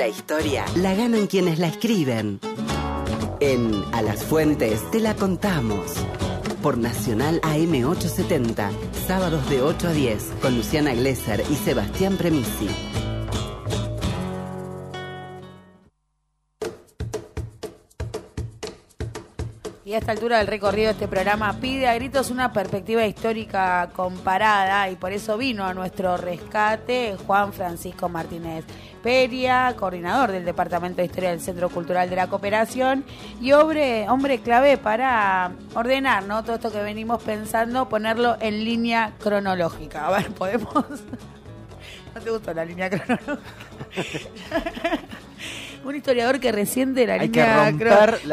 La historia la ganan quienes la escriben. En A las Fuentes te la contamos. Por Nacional AM870, sábados de 8 a 10, con Luciana Glesser y Sebastián Premisi. Y a esta altura del recorrido este programa pide a gritos una perspectiva histórica comparada y por eso vino a nuestro rescate Juan Francisco Martínez Peria, coordinador del Departamento de Historia del Centro Cultural de la Cooperación y hombre, hombre clave para ordenar ¿no? todo esto que venimos pensando, ponerlo en línea cronológica. A ver, podemos... ¿No te gustó la línea cronológica? un historiador que resiente la línea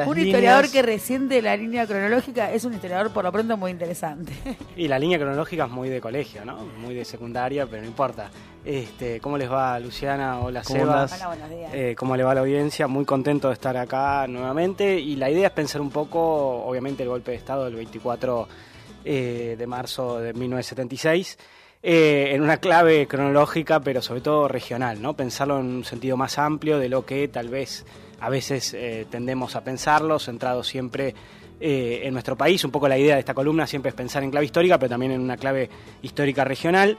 un historiador que resiente la línea cronológica es un historiador por lo pronto muy interesante. Y la línea cronológica es muy de colegio, ¿no? Muy de secundaria, pero no importa. Este, ¿Cómo les va Luciana? Hola Seba. Hola, buenos días. Eh, ¿Cómo le va la audiencia? Muy contento de estar acá nuevamente y la idea es pensar un poco, obviamente, el golpe de Estado del 24 eh, de marzo de 1976 eh, en una clave cronológica, pero sobre todo regional, ¿no? Pensarlo en un sentido más amplio de lo que tal vez a veces eh, tendemos a pensarlo, centrado siempre eh, en nuestro país. Un poco la idea de esta columna siempre es pensar en clave histórica, pero también en una clave histórica regional.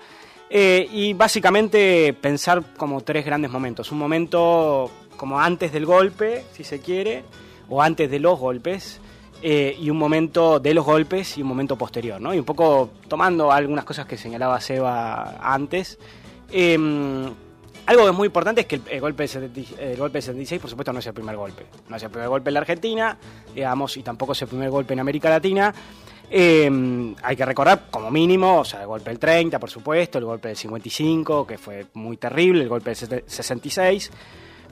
y básicamente pensar como tres grandes momentos. Un momento como antes del golpe, si se quiere, o antes de los golpes, eh, y un momento de los golpes y un momento posterior, ¿no? Y un poco tomando algunas cosas que señalaba Seba antes. Em, algo que es muy importante es que el, golpe de golpe 76, por supuesto, no es el primer golpe. No es el primer golpe en la Argentina, digamos, y tampoco es el primer golpe en América Latina. Em, hay que recordar, como mínimo, o sea, el golpe del 30, por supuesto, el golpe del 55, que fue muy terrible, el golpe del 66.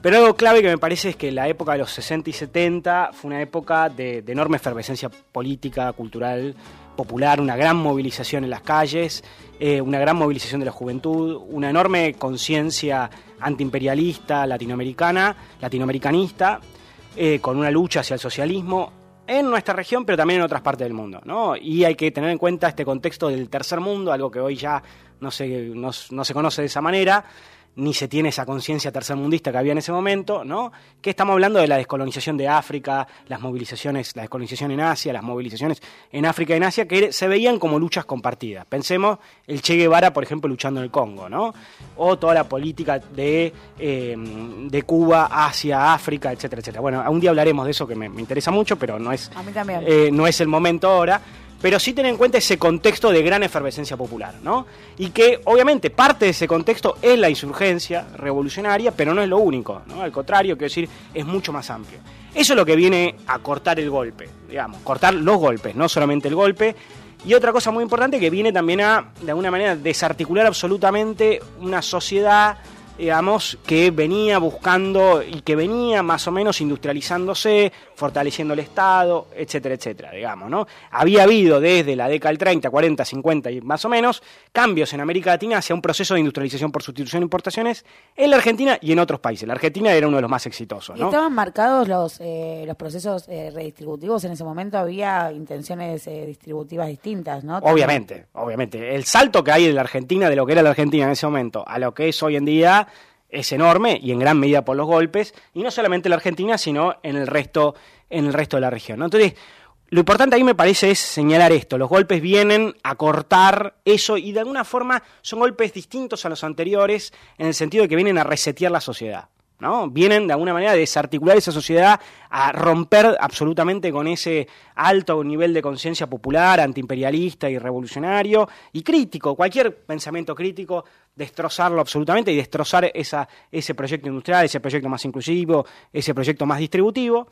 Pero algo clave que me parece es que la época de los 60 y 70 fue una época de, enorme efervescencia política, cultural, popular, una gran movilización en las calles, eh, una gran movilización de la juventud, una enorme conciencia antiimperialista latinoamericana, latinoamericanista, eh, con una lucha hacia el socialismo en nuestra región, pero también en otras partes del mundo. ¿no? Y hay que tener en cuenta este contexto del tercer mundo, algo que hoy ya no se, no se conoce de esa manera ni se tiene esa conciencia tercermundista que había en ese momento, ¿no? Que estamos hablando de la descolonización de África, las movilizaciones, la descolonización en Asia, las movilizaciones en África y en Asia, que se veían como luchas compartidas. Pensemos el Che Guevara, por ejemplo, luchando en el Congo, ¿no? O toda la política de, em, de Cuba hacia África, etcétera, etcétera. Bueno, un día hablaremos de eso que me, interesa mucho, pero no es, eh, no es el momento ahora pero sí tener en cuenta ese contexto de gran efervescencia popular, ¿no? Y que obviamente parte de ese contexto es la insurgencia revolucionaria, pero no es lo único, ¿no? Al contrario, quiero decir, es mucho más amplio. Eso es lo que viene a cortar el golpe, digamos, cortar los golpes, no solamente el golpe. Y otra cosa muy importante que viene también a, de alguna manera, desarticular absolutamente una sociedad digamos, que venía buscando y que venía más o menos industrializándose, fortaleciendo el Estado, etcétera, etcétera, digamos, ¿no? Había habido desde la década del 30, 40, 50 y más o menos cambios en América Latina hacia un proceso de industrialización por sustitución de importaciones en la Argentina y en otros países. La Argentina era uno de los más exitosos, ¿no? ¿Estaban marcados los, eh, los procesos eh, redistributivos en ese momento? ¿Había intenciones eh, distributivas distintas, no? Obviamente, obviamente. El salto que hay en la Argentina, de lo que era la Argentina en ese momento, a lo que es hoy en día, es enorme y en gran medida por los golpes, y no solamente en la Argentina, sino en el resto, en el resto de la región. Entonces, lo importante ahí me parece es señalar esto, los golpes vienen a cortar eso y de alguna forma son golpes distintos a los anteriores en el sentido de que vienen a resetear la sociedad. ¿No? Vienen de alguna manera a desarticular esa sociedad, a romper absolutamente con ese alto nivel de conciencia popular, antiimperialista y revolucionario y crítico, cualquier pensamiento crítico, destrozarlo absolutamente y destrozar ese proyecto industrial, ese proyecto más inclusivo, ese proyecto más distributivo.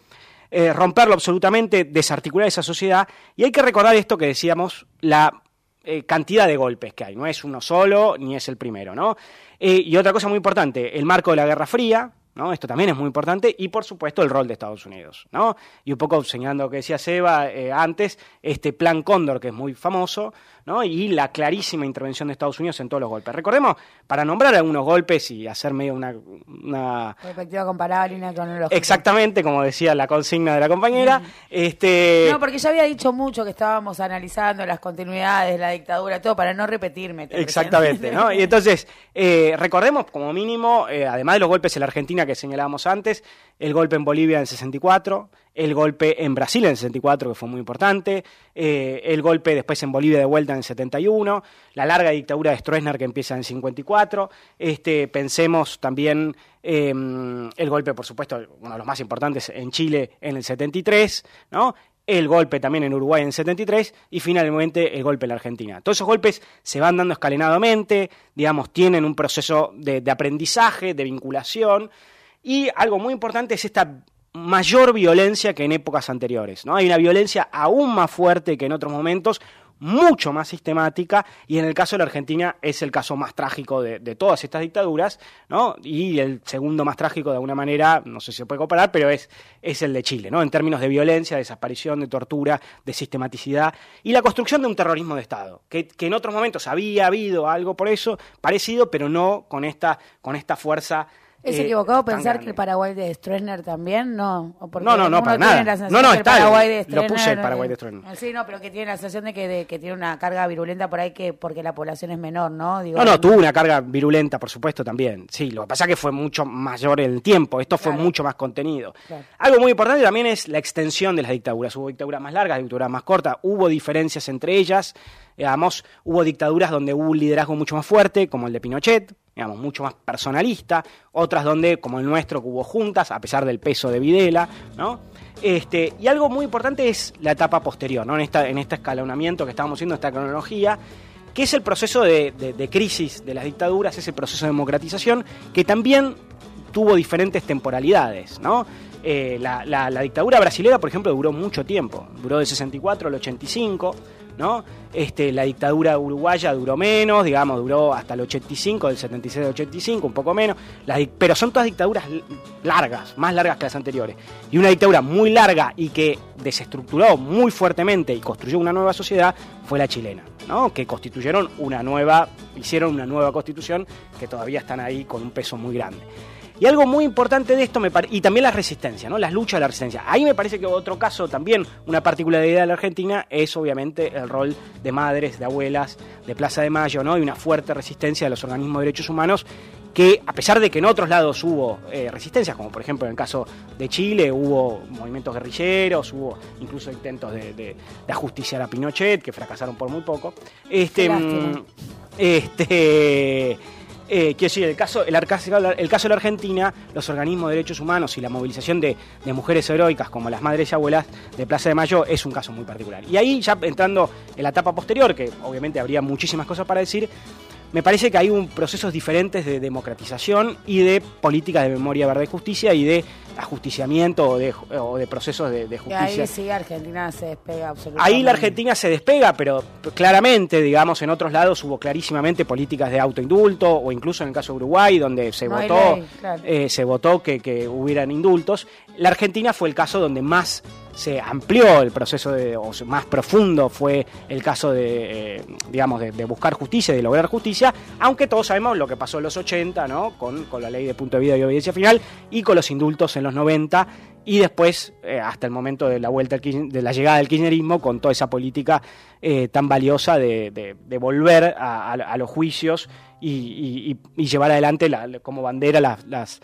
Eh, romperlo absolutamente, desarticular esa sociedad. Y hay que recordar esto que decíamos, la eh, cantidad de golpes que hay. No es uno solo, ni es el primero, ¿no? Eh, y otra cosa muy importante, el marco de la Guerra Fría, ¿no? Esto también es muy importante, y por supuesto el rol de Estados Unidos, ¿no? Y un poco señalando lo que decía Seba eh, antes, este plan Cóndor, que es muy famoso, ¿no? Y la clarísima intervención de Estados Unidos en todos los golpes. Recordemos, para nombrar algunos golpes y hacer medio una... una... Perspectiva comparable y una cronológica. Exactamente, como decía la consigna de la compañera. este... No, porque ya había dicho mucho que estábamos analizando las continuidades, la dictadura, todo, para no repetirme. Exactamente, ¿no? Y entonces, eh, recordemos como mínimo, eh, además de los golpes en la Argentina, Que señalábamos antes, el golpe en Bolivia en el 64, el golpe en Brasil en el 64, que fue muy importante, eh, el golpe después en Bolivia de vuelta en el 71, la larga dictadura de Stroessner que empieza en el 54, este, pensemos también em, el golpe, por supuesto, uno de los más importantes en Chile en el 73, ¿no? el golpe también en Uruguay en 73 y finalmente el golpe en la Argentina. Todos esos golpes se van dando escalenadamente, digamos, tienen un proceso de aprendizaje, de vinculación y algo muy importante es esta mayor violencia que en épocas anteriores. ¿no? Hay una violencia aún más fuerte que en otros momentos, mucho más sistemática, y en el caso de la Argentina es el caso más trágico de, todas estas dictaduras, ¿no? y el segundo más trágico de alguna manera, no sé si se puede comparar, pero es, es el de Chile, ¿no? en términos de violencia, de desaparición, de tortura, de sistematicidad, y la construcción de un terrorismo de Estado, que, que en otros momentos había habido algo por eso parecido, pero no con esta, con esta fuerza ¿Es eh, equivocado pensar que el Paraguay de Stroessner también? No, no, no, no, para nada. No, no, está. Paraguay lo puse el Paraguay de Stroessner. Eh, sí, no, pero que tiene la sensación de que, que tiene una carga virulenta por ahí que porque la población es menor, ¿no? no, no, tuvo una carga virulenta, por supuesto, también. Sí, lo que pasa es que fue mucho mayor el tiempo. Esto fue mucho más contenido. Algo muy importante también es la extensión de las dictaduras. Hubo dictaduras más largas, dictaduras más cortas. Hubo diferencias entre ellas. Digamos, hubo dictaduras donde hubo un liderazgo mucho más fuerte, como el de Pinochet, digamos, mucho más personalista, otras donde, como el nuestro, hubo juntas, a pesar del peso de Videla, ¿no? Este, y algo muy importante es la etapa posterior, ¿no? En, esta, en este escalonamiento que estábamos haciendo, esta cronología, que es el proceso de, crisis de las dictaduras, es el proceso de democratización, que también tuvo diferentes temporalidades, ¿no? Eh, la, la, dictadura brasilera, por ejemplo, duró mucho tiempo, duró de 64 al 85, ¿no? Este, la dictadura uruguaya duró menos, digamos, duró hasta el 85, del 76 al 85, un poco menos, pero son todas dictaduras largas, más largas que las anteriores. Y una dictadura muy larga y que desestructuró muy fuertemente y construyó una nueva sociedad fue la chilena, ¿no? que constituyeron una nueva, hicieron una nueva constitución que todavía están ahí con un peso muy grande. Y algo muy importante de esto, me y también la resistencia, ¿no? las luchas de la resistencia. Ahí me parece que otro caso también, una particularidad de la Argentina, es obviamente el rol de madres, de abuelas, de Plaza de Mayo, ¿no? y una fuerte resistencia de los organismos de derechos humanos que a pesar de que en otros lados hubo eh, resistencias, como por ejemplo en el caso de Chile, hubo movimientos guerrilleros, hubo incluso intentos de, de, ajusticiar a Pinochet, que fracasaron por muy poco. Este, mm, este eh, quiero decir, el caso, el, caso de la Argentina, los organismos de derechos humanos y la movilización de, mujeres heroicas como las madres y abuelas de Plaza de Mayo es un caso muy particular. Y ahí, ya entrando en la etapa posterior, que obviamente habría muchísimas cosas para decir, me parece que hay un procesos diferentes de democratización y de políticas de memoria, verdad y justicia y de ajusticiamiento o de, o de procesos de, justicia. ahí sí Argentina se despega absolutamente. Ahí la Argentina se despega, pero claramente, digamos, en otros lados hubo clarísimamente políticas de autoindulto o incluso en el caso de Uruguay, donde se votó, eh, se votó que, que hubieran indultos. La Argentina fue el caso donde más se amplió el proceso de, o más profundo fue el caso de, eh, digamos, de, buscar justicia, de lograr justicia, aunque todos sabemos lo que pasó en los 80, ¿no? Con, la ley de punto de vida y obediencia final y con los indultos en los 90 y después eh, hasta el momento de la vuelta de la llegada del kirchnerismo con toda esa política eh, tan valiosa de, volver a, los juicios y, llevar adelante como bandera las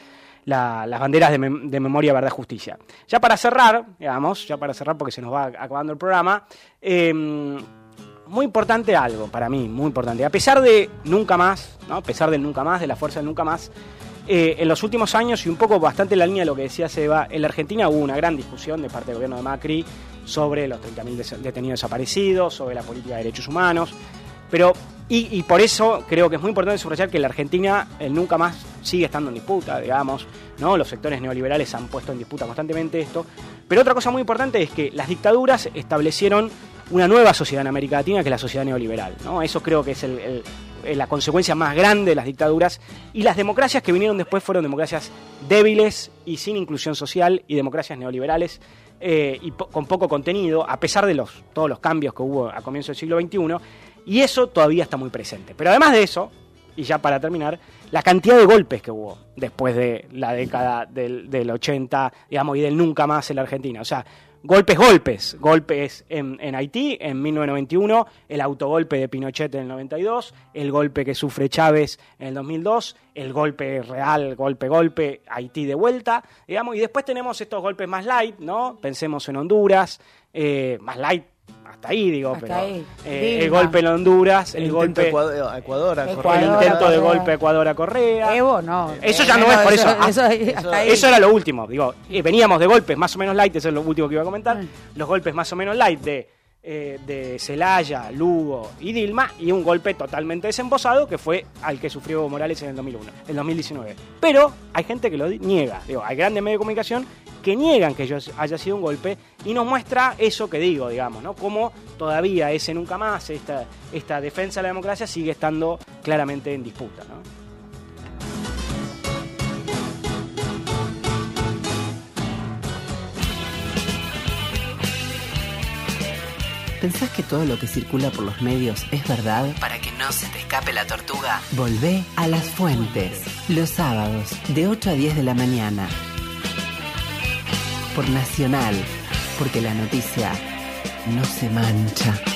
banderas de, memoria, verdad, justicia. Ya para cerrar, digamos, ya para cerrar porque se nos va acabando el programa, em, muy importante algo para mí, muy importante. A pesar de nunca más, ¿no? a pesar del nunca más, de la fuerza del nunca más, eh, en los últimos años, y un poco bastante en la línea de lo que decía Seba, en la Argentina hubo una gran discusión de parte del gobierno de Macri sobre los 30.000 detenidos desaparecidos, sobre la política de derechos humanos, pero, y, por eso creo que es muy importante subrayar que la Argentina nunca más sigue estando en disputa, digamos, ¿no? Los sectores neoliberales han puesto en disputa constantemente esto. Pero otra cosa muy importante es que las dictaduras establecieron una nueva sociedad en América Latina que es la sociedad neoliberal, ¿no? Eso creo que es la consecuencia más grande de las dictaduras. Y las democracias que vinieron después fueron democracias débiles y sin inclusión social y democracias neoliberales eh, y con poco contenido, a pesar de los, todos los cambios que hubo a comienzos del siglo XXI. Y eso todavía está muy presente. Pero además de eso, y ya para terminar, la cantidad de golpes que hubo después de la década del, 80, digamos, y del nunca más en la Argentina. O sea, golpes, golpes, golpes en, en, Haití en 1991, el autogolpe de Pinochet en el 92, el golpe que sufre Chávez en el 2002, el golpe real, golpe, golpe, Haití de vuelta, digamos, y después tenemos estos golpes más light, ¿no? Pensemos en Honduras, eh, más light hasta ahí, digo, pero eh, el golpe en Honduras, el, golpe Ecuador, Ecuador, a el intento de golpe Ecuador a Correa. Evo, no. Eso ya no, es por eso. Eso, eso, era lo último. Digo, veníamos de golpes más o menos light, eso es lo último que iba a comentar. Mm. Los golpes más o menos light de eh, de Celaya, Lugo y Dilma y un golpe totalmente desembosado que fue al que sufrió Morales en el 2001, el 2019. Pero hay gente que lo niega, digo, hay grandes medios de comunicación que niegan que haya sido un golpe y nos muestra eso que digo, digamos, ¿no? Cómo todavía ese nunca más, esta, esta defensa de la democracia sigue estando claramente en disputa, ¿no? ¿Pensás que todo lo que circula por los medios es verdad? Para que no se te escape la tortuga, volvé a las fuentes. Los sábados, de 8 a 10 de la mañana. Por Nacional, porque la noticia no se mancha.